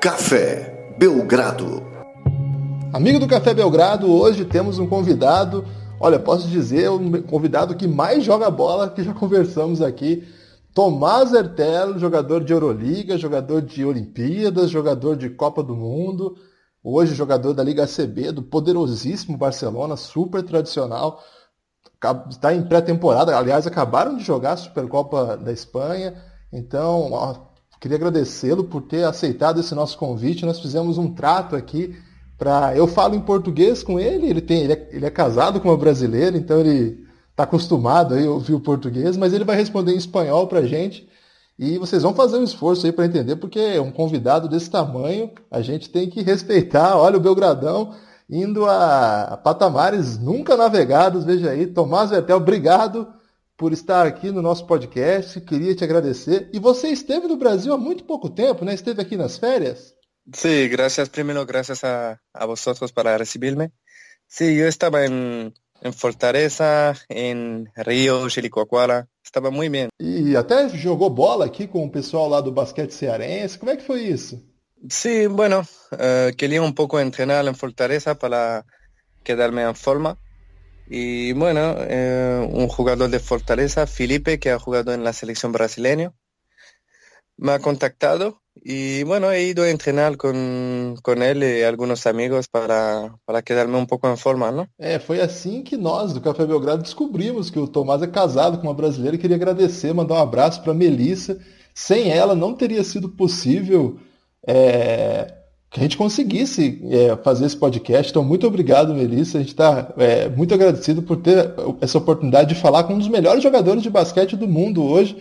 Café Belgrado. Amigo do Café Belgrado, hoje temos um convidado, olha, posso dizer, um convidado que mais joga bola que já conversamos aqui. Tomás Ertel, jogador de Euroliga, jogador de Olimpíadas, jogador de Copa do Mundo, hoje jogador da Liga CB, do poderosíssimo Barcelona, super tradicional. Está em pré-temporada, aliás, acabaram de jogar a Supercopa da Espanha. Então, queria agradecê-lo por ter aceitado esse nosso convite. Nós fizemos um trato aqui para. Eu falo em português com ele, ele, tem, ele é, ele é casado com uma brasileira, então ele está acostumado a ouvir o português, mas ele vai responder em espanhol para a gente. E vocês vão fazer um esforço aí para entender, porque é um convidado desse tamanho, a gente tem que respeitar. Olha o Belgradão indo a patamares nunca navegados, veja aí. Tomás Vertel, obrigado por estar aqui no nosso podcast, queria te agradecer. E você esteve no Brasil há muito pouco tempo, né? Esteve aqui nas férias? Sí, gracias primero, gracias a, a vosotros para recibirme. Sí, yo estaba en, en Fortaleza, en Río, Chilicoacoara, estava muito bem. E até jogou bola aqui com o pessoal lá do basquete cearense, como é que foi isso? Sí, bueno, uh, quería un poco entrenar en Fortaleza para quedarme en forma. Y bueno, eh, un jugador de Fortaleza, Felipe, que ha jugado en la selección brasileña, me ha contactado y bueno, he ido a entrenar con, con él y algunos amigos para, para quedarme um pouco em forma, não? É, foi assim que nós do Café Belgrado descobrimos que o Tomás é casado com uma brasileira e queria agradecer, mandar um abraço para Melissa. Sem ela não teria sido possível é, que a gente conseguisse é, fazer esse podcast. Então, muito obrigado, Melissa. A gente está é, muito agradecido por ter essa oportunidade de falar com um dos melhores jogadores de basquete do mundo hoje.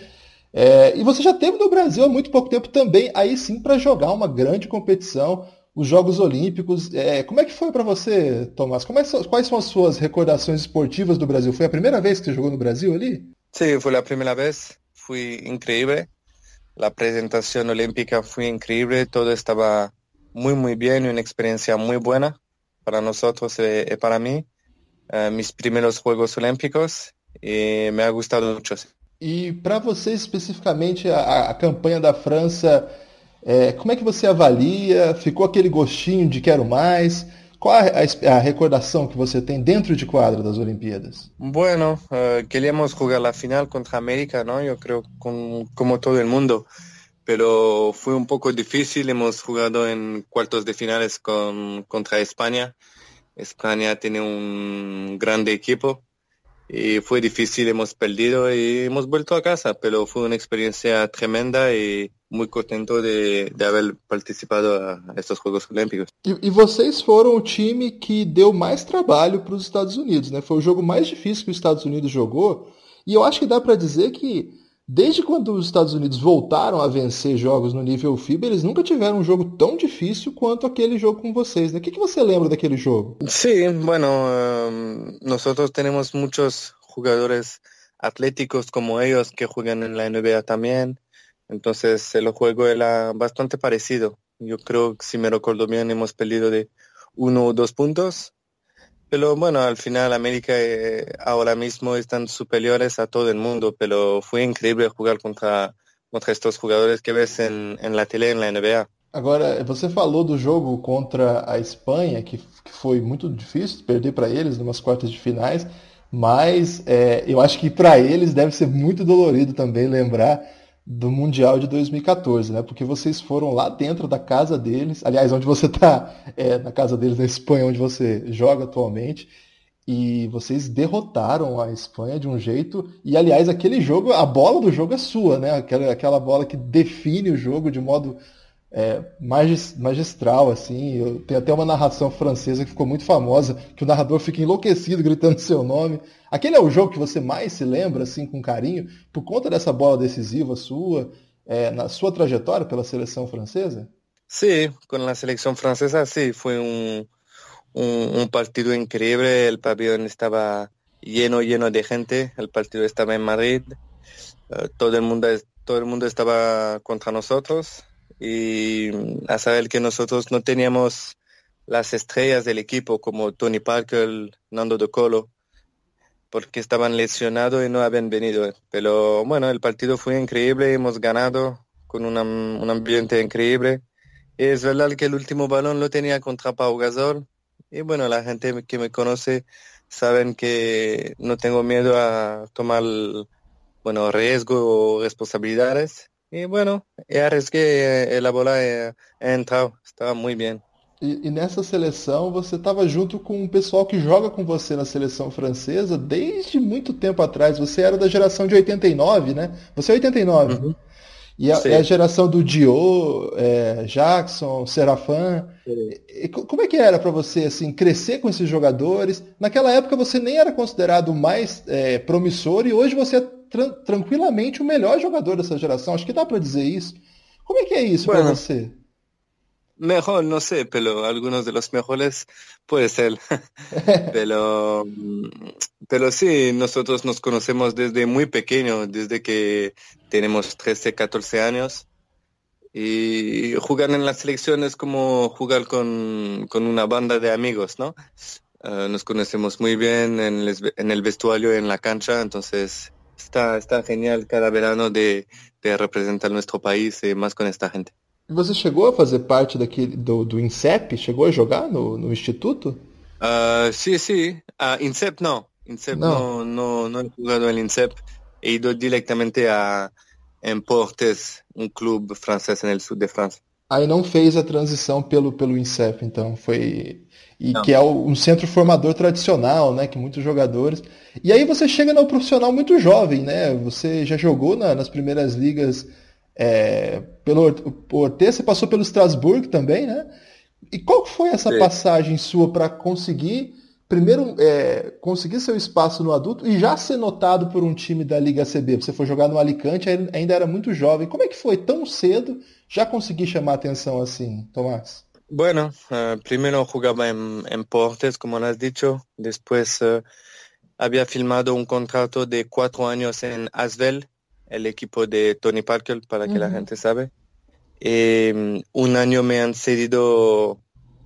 É, e você já teve no Brasil há muito pouco tempo também, aí sim, para jogar uma grande competição, os Jogos Olímpicos. É, como é que foi para você, Tomás? É, quais são as suas recordações esportivas do Brasil? Foi a primeira vez que você jogou no Brasil ali? Sim, foi a primeira vez. Foi incrível. A apresentação olímpica foi incrível. Todo estava muy, muy bien una experiencia muy buena para nosotros y, y para mí. Uh, mis primeros Juegos Olímpicos e me ha gostado muito. E para você especificamente a, a, campanha da França, é, como é que você avalia? Ficou aquele gostinho de quero mais? Qual a, a, a recordação que você tem dentro de quadra das Olimpíadas? Bueno, uh, queríamos jogar a final contra a América, não? Eu creio com, como todo mundo. Pero fue un poco difícil. Hemos jugado en cuartos de finales con, contra España. España tiene un grande equipo y fue difícil, hemos perdido y hemos vuelto a casa, pero fue una experiencia tremenda y muy contento de, de haber participado a estos Juegos Olímpicos. E, e vocês foram o time que deu mais trabalho para os Estados Unidos, né? Foi o jogo mais difícil que os Estados Unidos jogou e eu acho que dá para dizer que Desde quando os Estados Unidos voltaram a vencer jogos no nível FIBA, eles nunca tiveram um jogo tão difícil quanto aquele jogo com vocês. Né? O que, que você lembra daquele jogo? Sim, bueno, um, temos muitos jogadores atléticos como eles que jogam na NBA também. Então, o jogo era bastante parecido. Eu creio que, se me recordo bem, hemos perdido de um ou dois pontos. Pero bueno, al final América eh, ahora mismo están superiores a todo el mundo, pero fue increíble jugar contra, contra estos jugadores que ves en, en la tele, en la NBA. Agora, você falou do jogo contra a Espanha, que, que foi muito difícil perder para eles numas quartas de finais, mas é, eu acho que para eles deve ser muito dolorido também lembrar do Mundial de 2014, né? Porque vocês foram lá dentro da casa deles, aliás, onde você está, é, na casa deles na Espanha, onde você joga atualmente, e vocês derrotaram a Espanha de um jeito. E aliás, aquele jogo, a bola do jogo é sua, né? Aquela, aquela bola que define o jogo de modo é, magistral, assim. Eu, tem até uma narração francesa que ficou muito famosa, que o narrador fica enlouquecido gritando seu nome. Aquele é o jogo que você mais se lembra, assim, com carinho, por conta dessa bola decisiva sua, é, na sua trajetória pela seleção francesa? Sim, com a seleção francesa, sim. Foi um, um, um partido incrível. O pabellón estava lleno, lleno de gente. O partido estava em Madrid. Uh, todo el mundo, todo el mundo estaba contra nosotros. Y a saber que nosotros no teníamos las estrellas del equipo como Tony Parker, Nando De Colo, porque estaban lesionados y no habían venido. Pero bueno, el partido fue increíble, hemos ganado con un ambiente increíble Es verdad que el último balón lo tenía contra Pau Gasol. Y bueno, la gente que me conoce saben que no tengo miedo a tomar, bueno, riesgo o responsabilidades. Y bueno, arriesgué eh, la bola e, entrado. Estaba muy bien. E, e, nessa seleção você estava junto com um pessoal que joga com você na seleção francesa desde muito tempo atrás. Você era da geração de 89, né? Você é 89. Uhum. E a, é a, geração do Dio, é, Jackson, Serafan. E, como é que era para você assim crescer com esses jogadores? Naquela época você nem era considerado mais é, promissor e hoje você é tra tranquilamente o melhor jogador dessa geração. Acho que dá para dizer isso. Como é que é isso bueno, para você? Mejor, no sé, pero algunos de los mejores puede ser. pero, pero sí, nosotros nos conocemos desde muy pequeño, desde que tenemos 13, 14 años. Y jugar en la selección es como jugar con, con una banda de amigos, ¿no? Uh, nos conocemos muy bien en el, en el vestuario, en la cancha, entonces está, está genial cada verano de, de representar nuestro país y más con esta gente. Você chegou a fazer parte daquele, do, do INSEP? Chegou a jogar no, no instituto? Uh, sí, sí. Uh, INSEP no. INSEP no. no, no, he jugado en INSEP. He ido directamente a Emportes, um clube francês no sul de França. Aí não fez a transição pelo, pelo INSEP, então foi e não. que é um centro formador tradicional, né, que muitos jogadores. E aí você chega no profissional muito jovem, né? Você já jogou na, nas primeiras ligas é, pelo Ortez, você passou pelo Strasbourg também, né? E qual foi essa Sim. passagem sua para conseguir, primeiro, é, conseguir seu espaço no adulto e já ser notado por um time da Liga CB? Você foi jogar no Alicante, ainda era muito jovem. Como é que foi tão cedo já conseguir chamar atenção assim, Tomás? Bueno, uh, primero jugaba en, en, Portes, como has dicho. Después uh, había filmado un contrato de cuatro años en Asvel, el equipo de Tony Parker, para que la gente sabe. Eh, un año me han cedido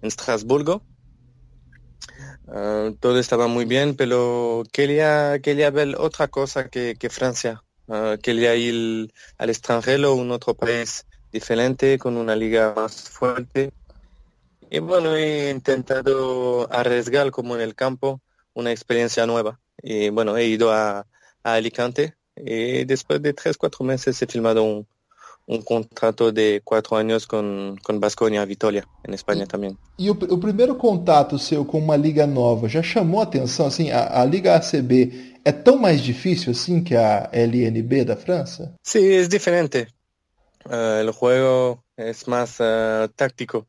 en Estrasburgo. Uh, todo estaba muy bien, pero quería, quería ver otra cosa que, que Francia. Quería ir al extranjero, un otro país diferente, con una liga más fuerte. Y bueno, he intentado arriesgar como en el campo una experiencia nueva. Y bueno, he ido a, a Alicante, Y después de tres, cuatro meses he filmado un, um contrato de quatro anos com, com Basconia Vitória, em Espanha também. E o, o, primeiro contato seu com uma liga nova já chamou a atenção? Assim, a, a, Liga ACB é tão mais difícil assim que a LNB da França? Sim, é diferente. Uh, o jogo é mais uh, táctico.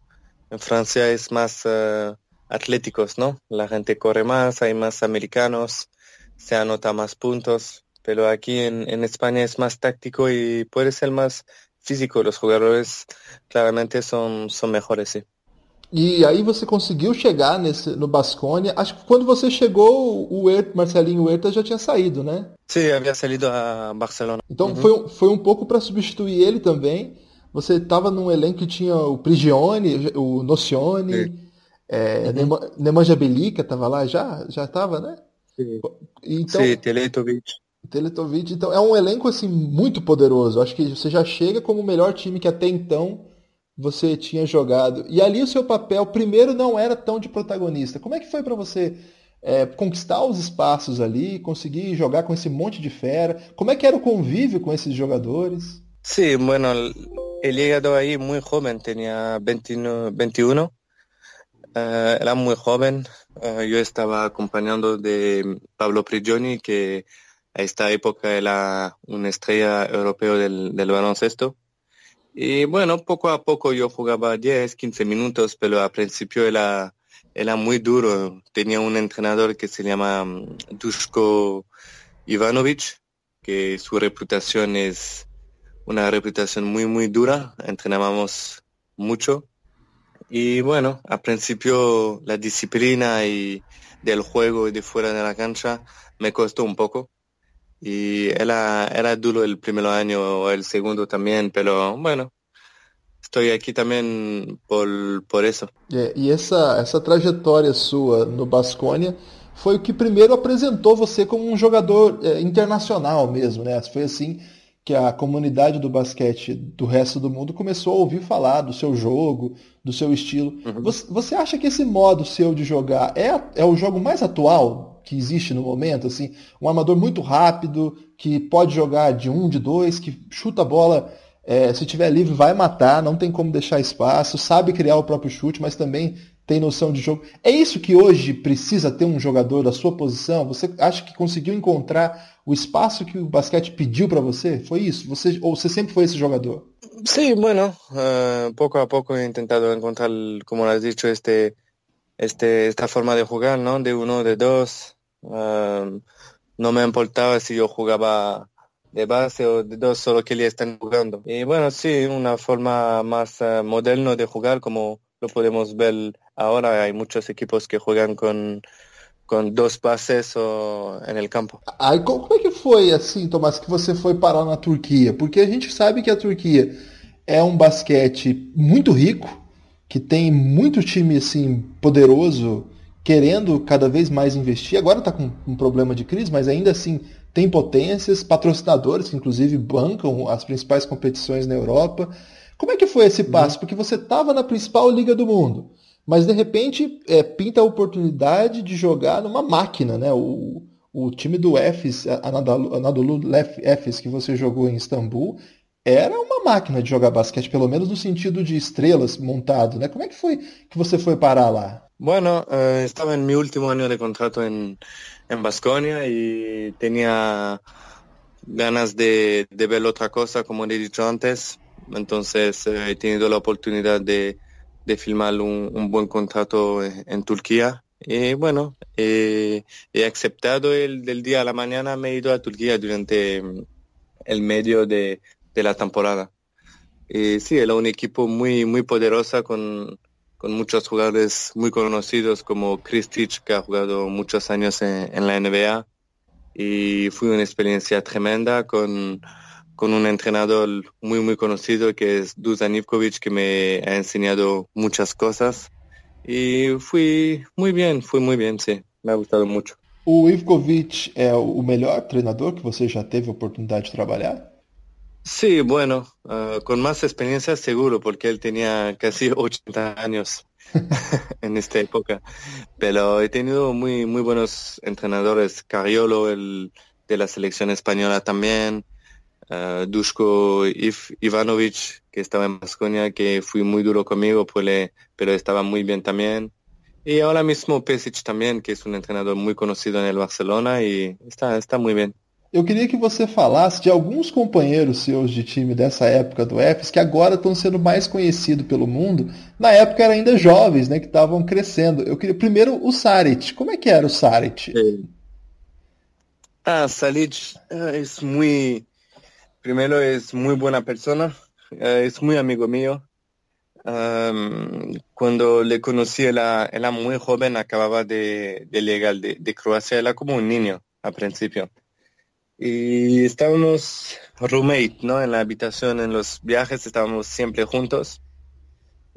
Em França é mais uh, atléticos, ¿no? La gente corre más, hay más americanos, se anota más puntos. pero aquí en, en, España es más táctico y puede ser más físico. Los jugadores claramente son, son mejores, sí. E aí você conseguiu chegar nesse, no Basconia. Acho que quando você chegou, o Huerta, Marcelinho Huerta já tinha saído, né? Sim, havia saído a Barcelona. Então uhum. foi, foi um pouco para substituir ele também. Você estava num elenco que tinha o Prigione, o Nocione, é, uhum. Nemanja Belica estava lá já? Já estava, né? Sim, então, Sim Teletovic. Teletovic, então é um elenco assim muito poderoso. Acho que você já chega como o melhor time que até então você tinha jogado. E ali o seu papel, primeiro, não era tão de protagonista. Como é que foi para você é, conquistar os espaços ali, conseguir jogar com esse monte de fera? Como é que era o convívio com esses jogadores? Sí, bueno, he llegado ahí muy joven, tenía 21, 21. Uh, era muy joven. Uh, yo estaba acompañando de Pablo Prigioni, que a esta época era una estrella europeo del, del baloncesto. Y bueno, poco a poco yo jugaba 10, 15 minutos, pero al principio era, era muy duro. Tenía un entrenador que se llama mm, Dushko Ivanovic, que su reputación es una reputación muy, muy dura. Entrenábamos mucho. Y bueno, al principio la disciplina y del juego y de fuera de la cancha me costó un poco y era, era duro el primer año, el segundo también, pero bueno, estou aqui também por, por isso. É, e essa, essa trajetória sua no Basconia foi o que primeiro apresentou você como um jogador é, internacional mesmo, né? Foi assim que a comunidade do basquete do resto do mundo começou a ouvir falar do seu jogo, do seu estilo. Uhum. Você, você, acha que esse modo seu de jogar é, é o jogo mais atual que existe no momento? Assim, um armador muito rápido, que pode jogar de um, de dois, que chuta a bola, é, se tiver livre vai matar, não tem como deixar espaço, sabe criar o próprio chute, mas também tem noção de jogo. É isso que hoje precisa ter um jogador da sua posição? Você acha que conseguiu encontrar o espaço que o basquete pediu para você? Foi isso? Você ou você sempre foi esse jogador? Sí, bueno, uh, poco a poco he intentado encontrar, como has dicho, este, este, esta forma de jugar, ¿no? De uno, de dos. Uh, no me importaba si yo jugaba de base o de dos, solo que ya están jugando. Y bueno, sí, una forma más uh, moderna de jugar, como lo podemos ver ahora. Hay muchos equipos que juegan con com dois passes el campo. Aí como é que foi assim, Tomás, que você foi parar na Turquia? Porque a gente sabe que a Turquia é um basquete muito rico, que tem muito time assim poderoso, querendo cada vez mais investir. Agora está com um problema de crise, mas ainda assim tem potências, patrocinadores que inclusive bancam as principais competições na Europa. Como é que foi esse passo? Uhum. Porque você estava na principal liga do mundo mas de repente é, pinta a oportunidade de jogar numa máquina, né? O, o time do Efes, Anadolu, Anadolu Efes que você jogou em Istambul, era uma máquina de jogar basquete, pelo menos no sentido de estrelas montado, né? Como é que foi que você foi parar lá? Bueno, uh, estaba en mi último año de contrato en, en Basconia y tenía ganas de, de ver otra cosa, como he dicho antes. Entonces uh, he tenido la oportunidad de, de filmar un, un buen contrato en Turquía. Y bueno, eh, he aceptado el del día a la mañana, me he ido a Turquía durante mm, el medio de, de la temporada. Y sí, era un equipo muy, muy poderoso con, con muchos jugadores muy conocidos como Kristic, que ha jugado muchos años en, la NBA. Y fue una experiencia tremenda con, con un entrenador muy, muy conocido que es Dusan Ivkovic, que me ha enseñado muchas cosas. Y fui muy bien, fui muy bien, sí. Me ha gustado mucho. O Ivkovic é o melhor treinador que você já teve oportunidade de trabalhar? Sí, bueno, uh, con más experiencia seguro, porque él tenía casi 80 años en esta época. Pero he tenido muy, muy buenos entrenadores, Cariolo, el de la selección española también, uh, Dushko Ivanovic, que estaba en Basconia, que fue muy duro conmigo, pues pero estaba muy bien también. Y ahora mismo Pesic también, que es un entrenador muy conocido en el Barcelona y está, está muy bien. Eu queria que você falasse de alguns companheiros seus de time dessa época do EFES que agora estão sendo mais conhecidos pelo mundo. Na época eram ainda jovens, né, que estavam crescendo. Eu queria primeiro o Saric. Como é que era o Saric? Ah, Saric é muito primero es muy buena persona, eh, es muy amigo mío. cuando le conocí, era, era, muy joven, acababa de, de llegar de, Croacia, era como un niño al principio. Y estábamos roommate, ¿no? En la habitación, en los viajes, estábamos siempre juntos.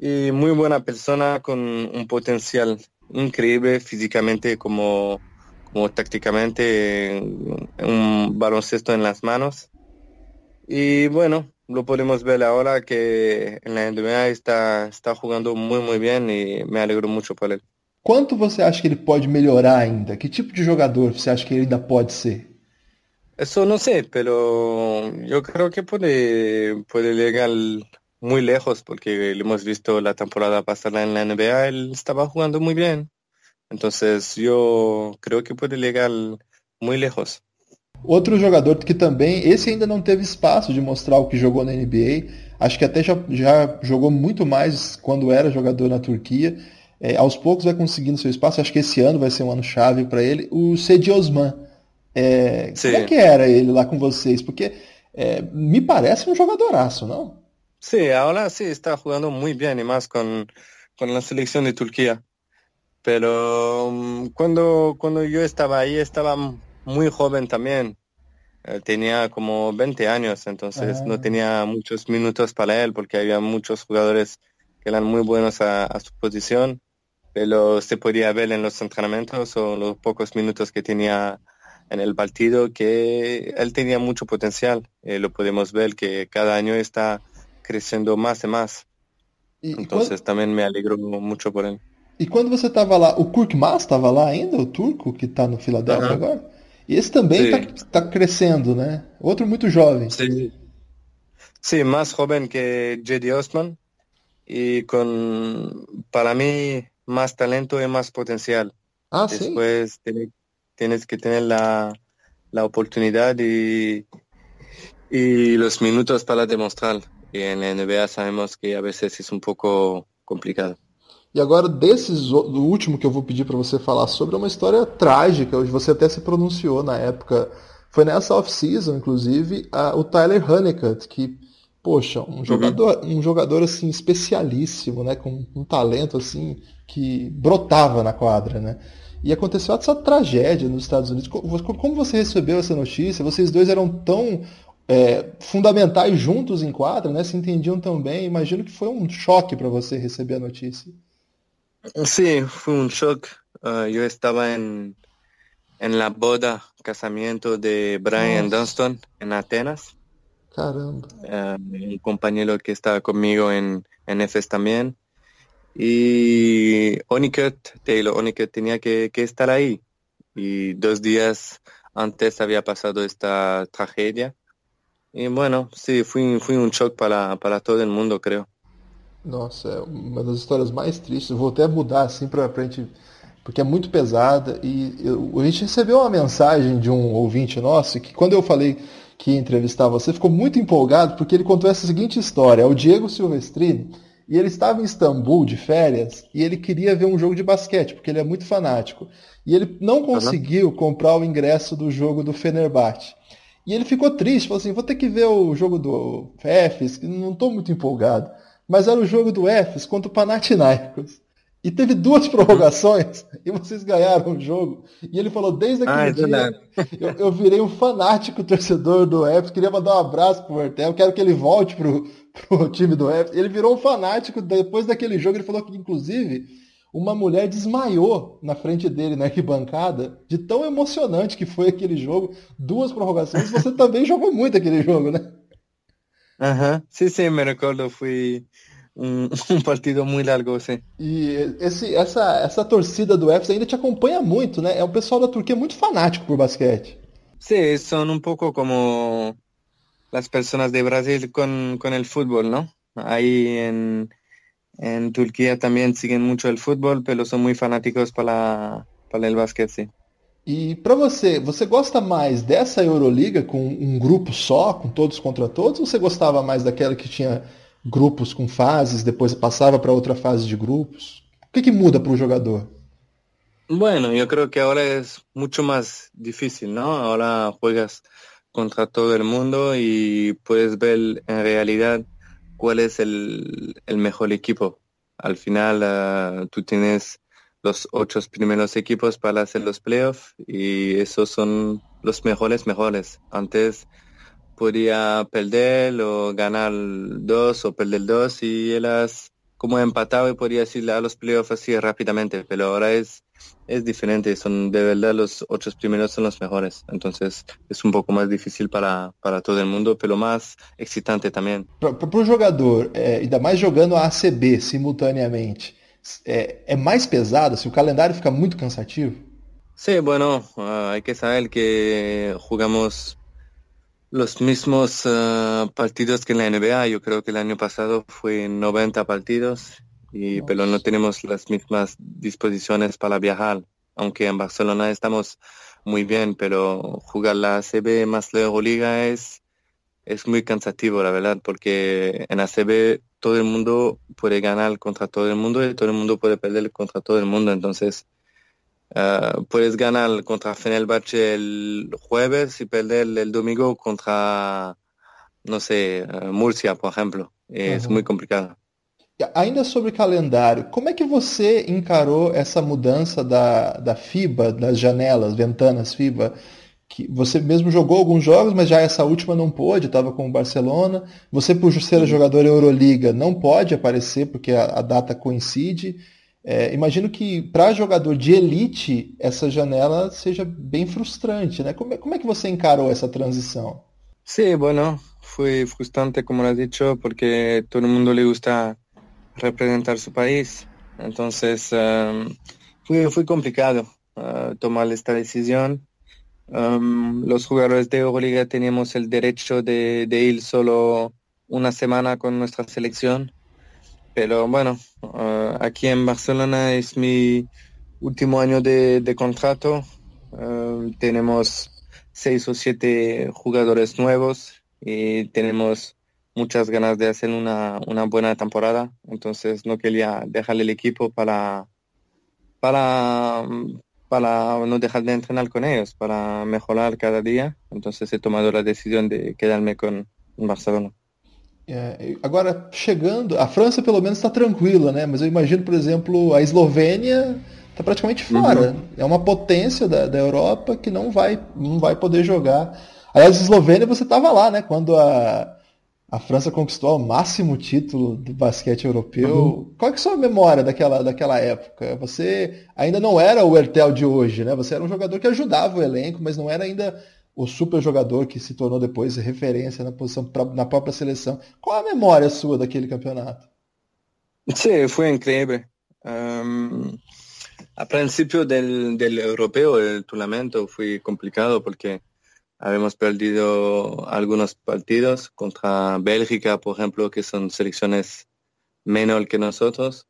Y muy buena persona con un potencial increíble físicamente como, como tácticamente, un baloncesto en las manos. Y bueno, lo podemos ver ahora que en la NBA está, está jugando muy, muy bien y me alegro mucho por él. Quanto você acha que ele pode melhorar ainda? Que tipo de jogador você acha que ele ainda pode ser? Eso no sé, pero yo creo que puede, puede llegar muy lejos porque lo hemos visto la temporada pasada en la NBA, él estaba jugando muy bien. Entonces yo creo que puede llegar muy lejos. Outro jogador que também, esse ainda não teve espaço de mostrar o que jogou na NBA, acho que até já, já jogou muito mais quando era jogador na Turquia. É, aos poucos vai conseguindo seu espaço, acho que esse ano vai ser um ano chave para ele. O Cedi Osman, é, como é que era ele lá com vocês? Porque é, me parece um jogadoraço, não? Sí, ahora sí está jugando muy bien y más con, con la selección de Turquía. Pero um, cuando, cuando yo estaba ahí estaba muy joven también. Eh, tenía como 20 años, entonces no ah. tenía muchos minutos para él porque había muchos jugadores que eran muy buenos a, su posición, pero se podía ver en los entrenamientos o los pocos minutos que tenía en el partido que él tenía mucho potencial. Eh, lo podemos ver que cada año está creciendo más y más. E, Entonces quando, también me alegro mucho por él. e quando você estava lá, o Kurk Mas estava lá ainda, o turco que está no Philadelphia Aham. agora? E esse também Sim. está crescendo, né? Outro muito jovem. Sí. Sí, más joven que J.D. Osman y con, para mí, más talento y más potencial. Ah, sim? Después tiene- tienes que tener la, la oportunidad y, y los minutos para demostrar. Y en la NBA sabemos que a veces es un poco complicado. E agora, desses, o- do último que eu vou pedir para você falar sobre, é uma história trágica. Hoje você até se pronunciou na época. Foi nessa off-season, inclusive, a- o Tyler Honeycutt, que, poxa, um jogador, um jogador assim especialíssimo, né, com um talento assim que brotava na quadra, né? E aconteceu essa tragédia nos Estados Unidos. Co- Como você recebeu essa notícia? Vocês dois eram tão é, fundamentais juntos em quadra, né? Se entendiam tão bem. Imagino que foi um choque para você receber a notícia. Sí, fue un shock. Ah, yo estaba en, en la boda, casamiento de Brian Nossa. Dunston en Atenas. Caramba. Ah, un compañero que estaba conmigo en, en EFES también. Y Oniket, Taylor Oniket tenía que, que estar ahí. Y dos días antes había pasado esta tragedia. Y bueno, sí, fue, fue un shock para, para todo el mundo, creo. Nossa, é uma das histórias mais tristes. Eu vou até mudar assim pra, pra gente. Porque é muito pesada. E eu- a gente recebeu uma mensagem de um ouvinte nosso que quando eu falei que ia entrevistar você, ficou muito empolgado porque ele contou essa seguinte história. É o Diego Silvestrini. E ele estava em Istambul de férias e ele queria ver um jogo de basquete, porque ele é muito fanático. E ele não conseguiu comprar o ingresso do jogo do Fenerbahçe. E ele ficou triste, falou assim, vou ter que ver o jogo do Efes, que não estou muito empolgado. Mas era o jogo do Efes contra o Panathinaikos. E teve duas prorrogações e vocês ganharam o jogo. E ele falou, desde aquele Ah, é dia, eu, eu virei um fanático torcedor do Efes, queria mandar um abraço pro Hertel, quero que ele volte pro, pro time do Efes. Ele virou um fanático depois daquele jogo, ele falou que, inclusive, uma mulher desmaiou na frente dele na arquibancada, de tão emocionante que foi aquele jogo, duas prorrogações, você também jogou muito aquele jogo, né? Ajá. Sí, sí, me recuerdo, fue un, un partido muy largo, sí. E esse, essa, essa torcida do Efes ainda te acompanha muito, né? É um pessoal da Turquia muito fanático por basquete. Sí, son un poco como las personas de Brasil con, con el fútbol, ¿no? Ahí en, en Turquía también siguen mucho el fútbol, pero son muy fanáticos para, para el básquet, sí. E pra você, você gosta mais dessa Euroliga com um grupo só, com todos contra todos, ou você gostava mais daquela que tinha grupos com fases, depois passava para outra fase de grupos? O que, que muda para o jogador? Bueno, yo creo que ahora es mucho más difícil, ¿no? Ahora juegas contra todo el mundo y puedes ver en realidad cuál es el, el mejor equipo. Al final, ah, tú tienes los ocho primeros equipos para hacer los playoffs y esos son los mejores mejores. Antes podía perder o ganar dos o perder dos y eras como empatado y podía ir a los playoffs así rápidamente, pero ahora es es diferente, son de verdad los ocho primeros son los mejores, entonces es un poco más difícil para, para todo el mundo, pero más excitante también. Para o jogador, é, ainda mais jogando a ACB simultaneamente, é, é mais pesado? Se o calendário fica muito cansativo? Sí, bueno, uh, hay que saber que jugamos los mismos uh, partidos que en la NBA. Yo creo que el año pasado fue 90 partidos, y, pero no tenemos las mismas disposiciones para viajar. Aunque en Barcelona estamos muy bien, pero jugar la ACB más la Euroliga es, es muy cansativo, la verdad, porque en ACB todo el mundo puede ganar contra todo el mundo y todo el mundo puede perder contra todo el mundo. Entonces, Uh, puedes ganar contra Fenerbahce el jueves y perder el domingo contra, no sé, uh, Murcia, por ejemplo. Es muy complicado. Ainda sobre calendário, como é que você encarou essa mudança da, da FIBA, das janelas, ventanas FIBA? Que você mesmo jogou alguns jogos, mas já essa última não pôde, estava com o Barcelona. Você, por ser jogador Euroliga, não pode aparecer porque a, a data coincide. É, imagino que para jogador de elite essa janela seja bem frustrante, né? Como é, como é que você encarou essa transição? Sí, bueno, fue frustrante como has dicho porque todo mundo le gusta representar su país. Entonces um, fue, fue complicado uh, tomar esta decisión. Um, los jugadores de Euroliga teníamos el derecho de, ir solo una semana con nuestra selección. Pero bueno, uh, aquí en Barcelona es mi último año de, contrato. Uh, tenemos seis o siete jugadores nuevos y tenemos muchas ganas de hacer una, una buena temporada. Entonces no quería dejar el equipo para, para, para no dejar de entrenar con ellos, para mejorar cada día. Entonces he tomado la decisión de quedarme con Barcelona. É, agora, chegando, a França pelo menos está tranquila, né? Mas eu imagino, por exemplo, a Eslovênia está praticamente fora. Uhum. É uma potência da, da Europa que não vai, não vai poder jogar. Aliás, a Eslovênia você estava lá, né? Quando a, a França conquistou o máximo título do basquete europeu. Uhum. Qual é a sua memória daquela, daquela época? Você ainda não era o Ertel de hoje, né? Você era um jogador que ajudava o elenco, mas não era ainda o super jogador que se tornou depois referência na posição pra, na própria seleção. Qual a memória sua daquele campeonato? Sim, foi incrível. Um, a princípio del, del europeo, el tournamento foi complicado porque Habíamos perdido algunos partidos contra Bélgica, por ejemplo, que son selecciones menor que nosotros.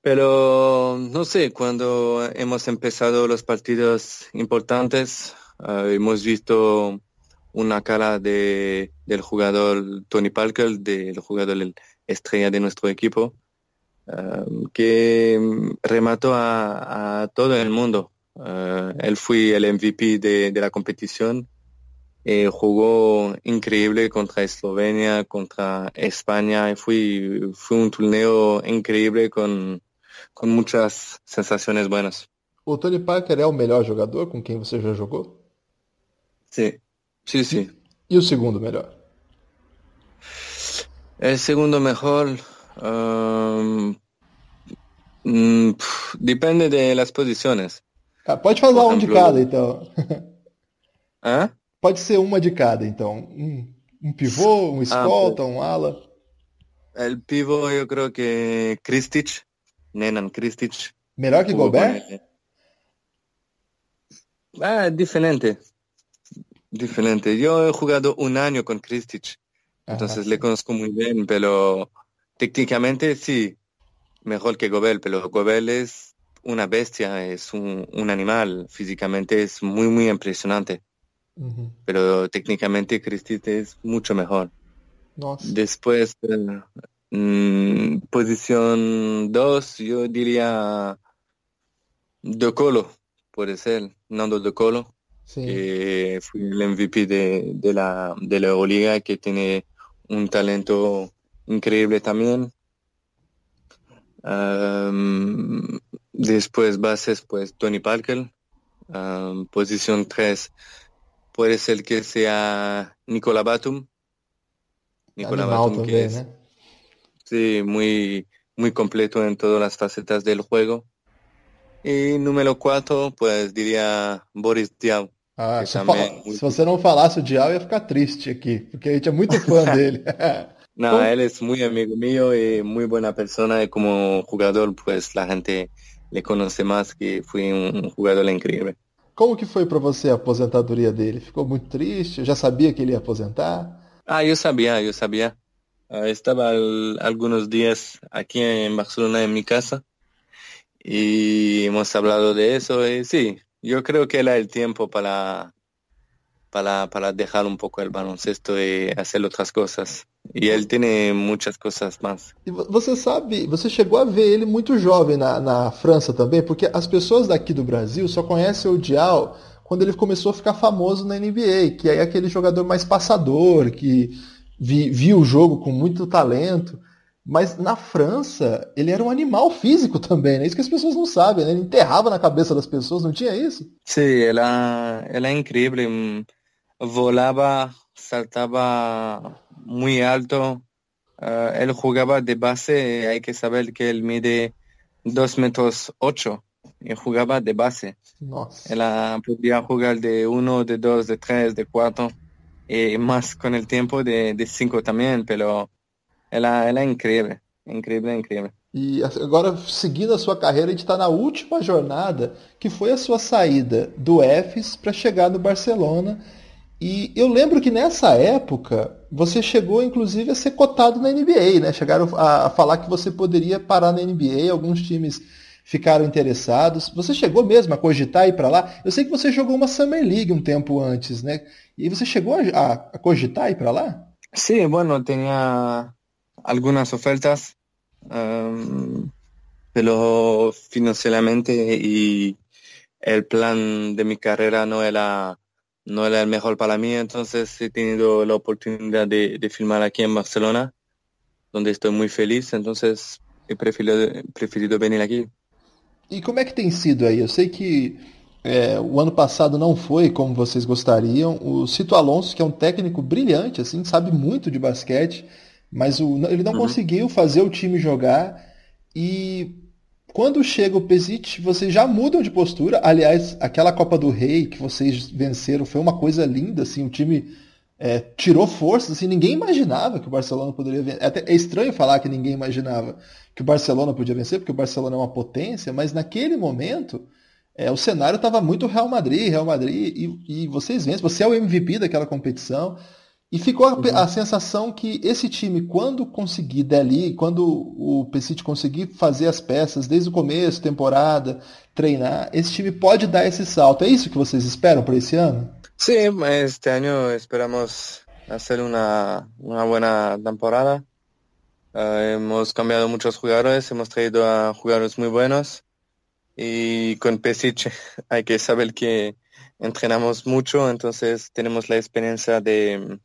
Pero no sé, cuando hemos empezado los partidos importantes, uh, hemos visto una cara de, del jugador Tony Parker, del jugador estrella de nuestro equipo, uh, que remató a todo el mundo. Uh, él fue el MVP de, de la competición. Eh, jugó increíble contra Eslovenia, contra España. Y fue, fue un torneo increíble con, con muchas sensaciones buenas. O Tony Parker é o melhor jogador com quem você já jogou? Sim, sim, sim. E, e o segundo melhor? El segundo mejor um, mm, depende de las posiciones. Pode falar um de cada, então. Hã? Pode ser uma de cada, então. Um, um pivô, um escolta, ah, um ala. El pivô, eu creio que Kristic, Nenan Kristic. Melhor que Gobert? Ah, diferente. Diferente. Eu he jugado un año con Kristic, entonces le conozco muy bien, pero técnicamente sí, mejor que Gobel, pero Gobel es una bestia, es un, un animal, físicamente es muy, muy impresionante. Uh -huh. Pero técnicamente Cristite es mucho mejor. Nossa. Después, eh, mm, posición 2, yo diría De Colo, puede ser, Nando De Colo, sí. que fue el MVP de, de, la, de la Euroliga, que tiene un talento increíble también. Um, después bases, pues Tony Parker. Um, posición 3, puede ser que sea Nicola Batum. Nicola Batum, que es, ¿eh? sí, muy, muy completo en todas las facetas del juego. Y número 4, pues diría Boris Diaw. Ah, se, se você não falasse o Diaw, ia ficar triste aqui, porque a gente é muito fã dele. no, él es muy amigo mío y muy buena persona y como jugador, pues la gente le conoce más que fue un jugador increíble. Como que foi para você a aposentadoria dele? Ficou muito triste? Já sabia que ele ia aposentar? Ah, eu sabia, eu sabia. Uh, estava alguns dias aqui em Barcelona em minha casa e hemos falado de isso e sim, eu creio que era o tempo para para, para dejar un poco el baloncesto y hacer outras coisas. E ele tem muitas coisas mais. E você sabe, você chegou a ver ele muito jovem na, na França também, porque as pessoas daqui do Brasil só conhecem o Dial quando ele começou a ficar famoso na NBA, que é aquele jogador mais passador, que vi, via o jogo com muito talento. Mas na França, ele era um animal físico também, né? Isso que as pessoas não sabem, né? Ele enterrava na cabeça das pessoas, não tinha isso? Sim, ela, ela é incrível. Volava, saltava muy alto. Uh, él jugaba de base, hay que saber que él mide 2 metros 8 y jugaba de base. Nossa. Ella podía jugar de 1, de 2, de 3, de 4 y más con el tiempo de 5 también, pero ela, ela é incrível, incrível, incrível. E agora, seguindo a sua carreira, a gente está na última jornada, que foi a sua saída do EFES para chegar no Barcelona. E eu lembro que nessa época você chegou, inclusive, a ser cotado na NBA, né? Chegaram a, falar que você poderia parar na NBA, alguns times ficaram interessados. Você chegou mesmo a cogitar ir para lá? Eu sei que você jogou uma Summer League um tempo antes, né? E você chegou a, a cogitar ir para lá? Sim, sí, bueno, tinha algunas ofertas, um, pero financieramente y el plan de mi carrera no era, no era el mejor para mí, entonces he tenido la oportunidad de, de filmar aquí en Barcelona, donde estoy muy feliz, entonces he preferido, preferido venir aqui. E como é que tem sido aí? Eu sei que é, o ano passado não foi como vocês gostariam. O Cito Alonso, que é um técnico brilhante, assim, sabe muito de basquete, mas o, ele não uhum. conseguiu fazer o time jogar e quando chega o Pesic, vocês já mudam de postura. Aliás, aquela Copa do Rei que vocês venceram foi uma coisa linda, assim, o time é, tirou forças, assim, ninguém imaginava que o Barcelona poderia vencer. É, é estranho falar que ninguém imaginava que o Barcelona podia vencer, porque o Barcelona é uma potência, mas naquele momento é, o cenário estava muito Real Madrid, Real Madrid, e, e vocês vencem, você é o MVP daquela competição. E ficou a, uhum. a, sensação que esse time, quando conseguir dali, quando o Pesic conseguir fazer as peças desde o começo, temporada, treinar, esse time pode dar esse salto. É isso que vocês esperam para esse ano? Sim, este ano esperamos fazer uma, uma boa temporada. Uh, hemos cambiado muchos jugadores, hemos traído a jugadores muy buenos y con Pesic hay que saber que entrenamos mucho, entonces tenemos la experiencia de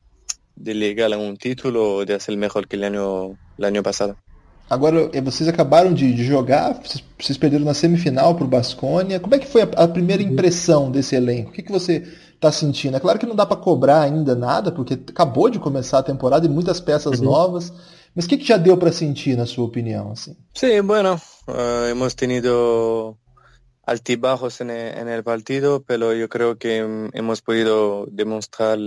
de ligar a um título ou de ser melhor que o ano, o ano passado. Agora, eh, vocês acabaram de, de jogar, vocês, perderam na semifinal para o Basconia. Como é que foi a, a primeira uhum. impressão desse elenco? O que, que você está sentindo? É claro que não dá para cobrar ainda nada, porque acabou de começar a temporada e muitas peças uhum. novas. Mas o que, que já deu para sentir, na sua opinião? Assim? Sí, bueno, uh, hemos tenido altibajos en el, en el partido, pero yo creo que hemos podido demostrar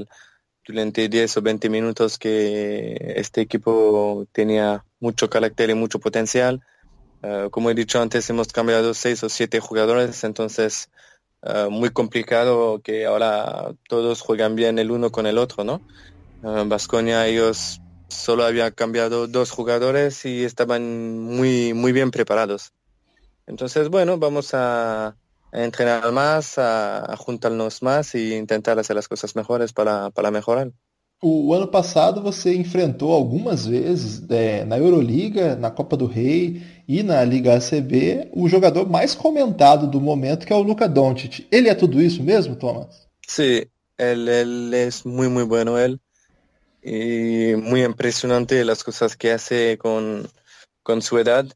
durante 10 o 20 minutos que este equipo tenía mucho carácter y mucho potencial. Uh, como he dicho antes, hemos cambiado 6 o 7 jugadores, entonces uh, muy complicado que ahora todos juegan bien el uno con el otro, ¿no? Uh, ellos solo habían cambiado dos jugadores y estaban muy, muy bien preparados. Entonces, bueno, vamos a, a entrenar más, a, a, juntarnos más e tentar fazer as coisas melhores para, para melhorar. O ano passado você enfrentou algumas vezes é, na Euroliga, na Copa do Rei e na Liga ACB o jogador mais comentado do momento, que é o Luka Doncic. Ele é tudo isso mesmo, Thomas? Sim, ele, ele é muito, muito bom, ele. E muito impressionante as coisas que faz com, com sua idade.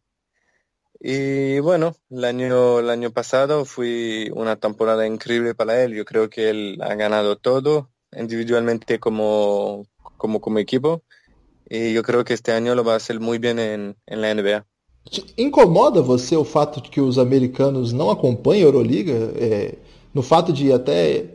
Y bueno, el año, el año pasado fue una temporada increíble para él. Yo creo que él ha ganado todo individualmente como, como, como equipo. E eu creio que este ano ele vai ser muito bem em, em la NBA. Incomoda você o fato de que os americanos não acompanham a Euroliga? É, no fato de até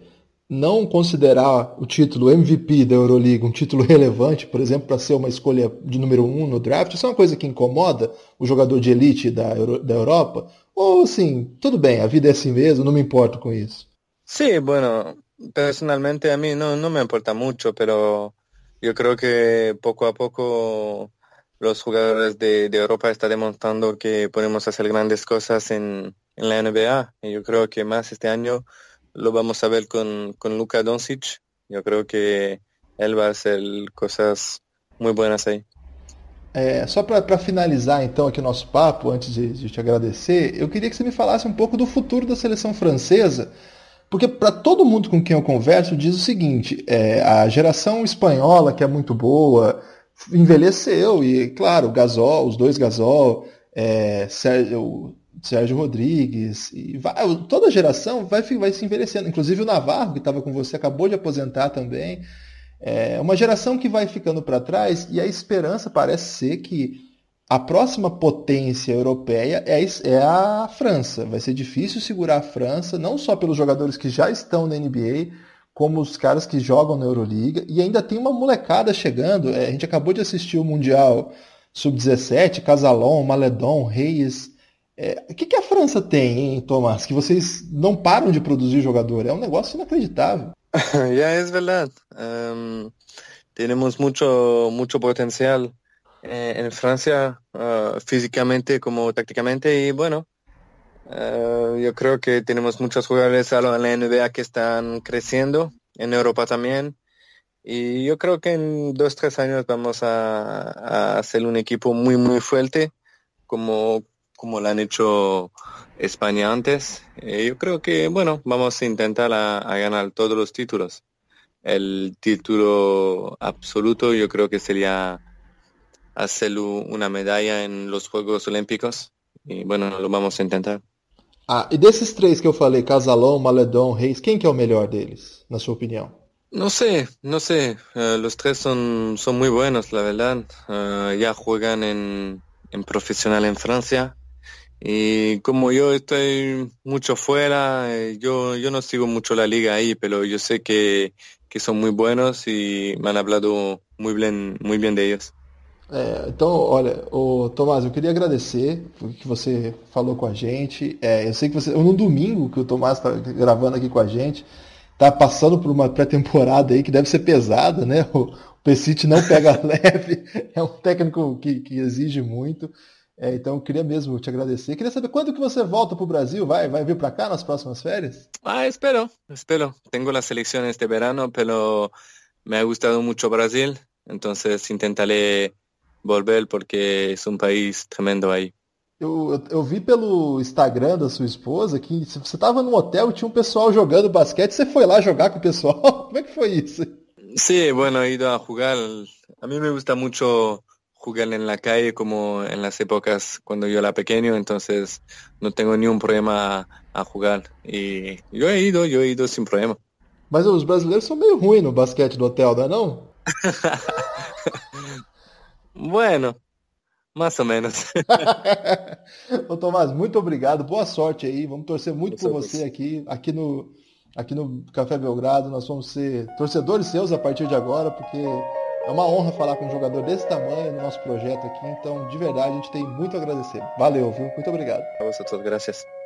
não considerar o título MVP da Euroliga um título relevante, por exemplo, para ser uma escolha de número um no draft, isso é uma coisa que incomoda o jogador de elite da, Euro, da Europa? Ou assim, tudo bem, a vida é assim mesmo, não me importo com isso? Sí, bueno, personalmente a mí no, no me importa mucho, pero yo creo que poco a poco los jugadores de, de Europa están demostrando que podemos hacer grandes cosas en, en la NBA. Y yo creo que más este año lo vamos a ver con, con Luka Doncic. Eu creio que ele vai fazer coisas muito boas aí. É, só para finalizar então aqui o nosso papo, antes de, de, te agradecer, eu queria que você me falasse um pouco do futuro da seleção francesa, porque para todo mundo com quem eu converso diz o seguinte: é, a geração espanhola, que é muito boa, envelheceu, e claro, Gasol, os dois Gasol, é, Sérgio, Sérgio Rodrigues, e vai, toda geração vai, vai se envelhecendo. Inclusive o Navarro, que estava com você, acabou de aposentar também. É uma geração que vai ficando para trás e a esperança parece ser que a próxima potência europeia é, é a França. Vai ser difícil segurar a França, não só pelos jogadores que já estão na NBA, como os caras que jogam na Euroliga. E ainda tem uma molecada chegando. É, a gente acabou de assistir o Mundial Sub-17, Casalon, Maledon, Reis. É, o que, que, a França tem, Tomás? Que vocês não param de produzir jogador. É um negócio inacreditável. Ya es verdad. Um, tenemos mucho, mucho potencial eh, en Francia, uh, físicamente como tácticamente. Y bueno, uh, yo creo que tenemos muchos jugadores a la NBA que están creciendo, en Europa también. Y yo creo que en dos, tres años vamos a, a hacer un equipo muy, muy fuerte, como, como lo han hecho España antes. Eh, yo creo que, bueno, vamos a intentar a, a, ganar todos los títulos. El título absoluto yo creo que sería hacer una medalla en los Juegos Olímpicos. Y bueno, lo vamos a intentar. Ah, e desses três que eu falei, Casalão, Maledon, Reis, quem que é o melhor deles, na sua opinião? No sé, no sé. Uh, los tres son, son muy buenos, la verdad. Uh, ya juegan en, en profesional en Francia. Y como yo estoy mucho fuera, eh, yo, yo no sigo mucho la liga ahí, pero yo sé que, que son muy buenos y me han hablado muy bien, muy bien de ellos. É, então, olha, o Tomás, eu queria agradecer o que você falou com a gente. É, eu sei que você, no domingo que o Tomás está gravando aqui com a gente, tá passando por uma pré-temporada aí que deve ser pesada, né? O, o Pessit não pega leve, é um técnico que, que exige muito. É, então eu queria mesmo te agradecer. Queria saber quando que você volta para o Brasil, vai, vai vir para cá nas próximas férias? Ah, espero, espero. Tengo las elecciones de verano, pero me ha gustado mucho Brasil, entonces intentaré volver porque es un país tremendo aí. Eu, eu, eu, vi pelo Instagram da sua esposa que você estava num hotel e tinha um pessoal jogando basquete, você foi lá jogar com o pessoal? Como é que foi isso? Sí, bueno, he ido a jugar. A mí me gusta mucho jugar en la calle como en las épocas cuando yo era pequeño, entonces no tengo un problema a, a jugar. Y yo he ido, yo he ido sin problema. Mas os brasileiros são meio ruins no basquete do hotel, não é não? bueno, mais ou menos. Ô Tomás, muito obrigado, boa sorte aí, vamos torcer muito por você aqui, aqui no, aqui no Café Belgrado, nós vamos ser torcedores seus a partir de agora, porque é uma honra falar com um jogador desse tamanho no nosso projeto aqui, então de verdade a gente tem muito a agradecer. Valeu, viu? Muito obrigado. A você, graças.